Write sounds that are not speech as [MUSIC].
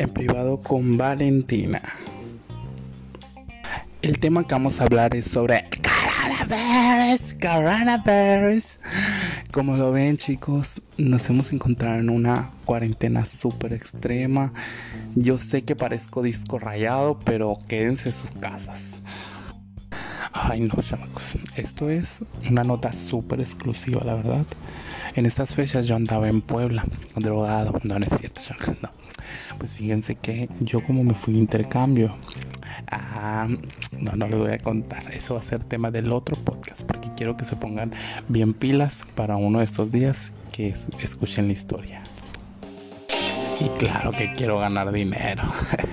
en privado con Valentina. El tema que vamos a hablar es sobre coronavirus, coronavirus. Como lo ven chicos, nos hemos encontrado en una cuarentena súper extrema. Yo sé que parezco disco rayado, pero quédense en sus casas. Ay no, chamacos. Esto es una nota súper exclusiva, la verdad. En estas fechas yo andaba en Puebla, drogado. No, no es cierto, chamacos, no. Pues fíjense que yo como me fui de intercambio. Ah, no, no les voy a contar. Eso va a ser tema del otro podcast porque quiero que se pongan bien pilas para uno de estos días que escuchen la historia. Y claro que quiero ganar dinero. [LAUGHS]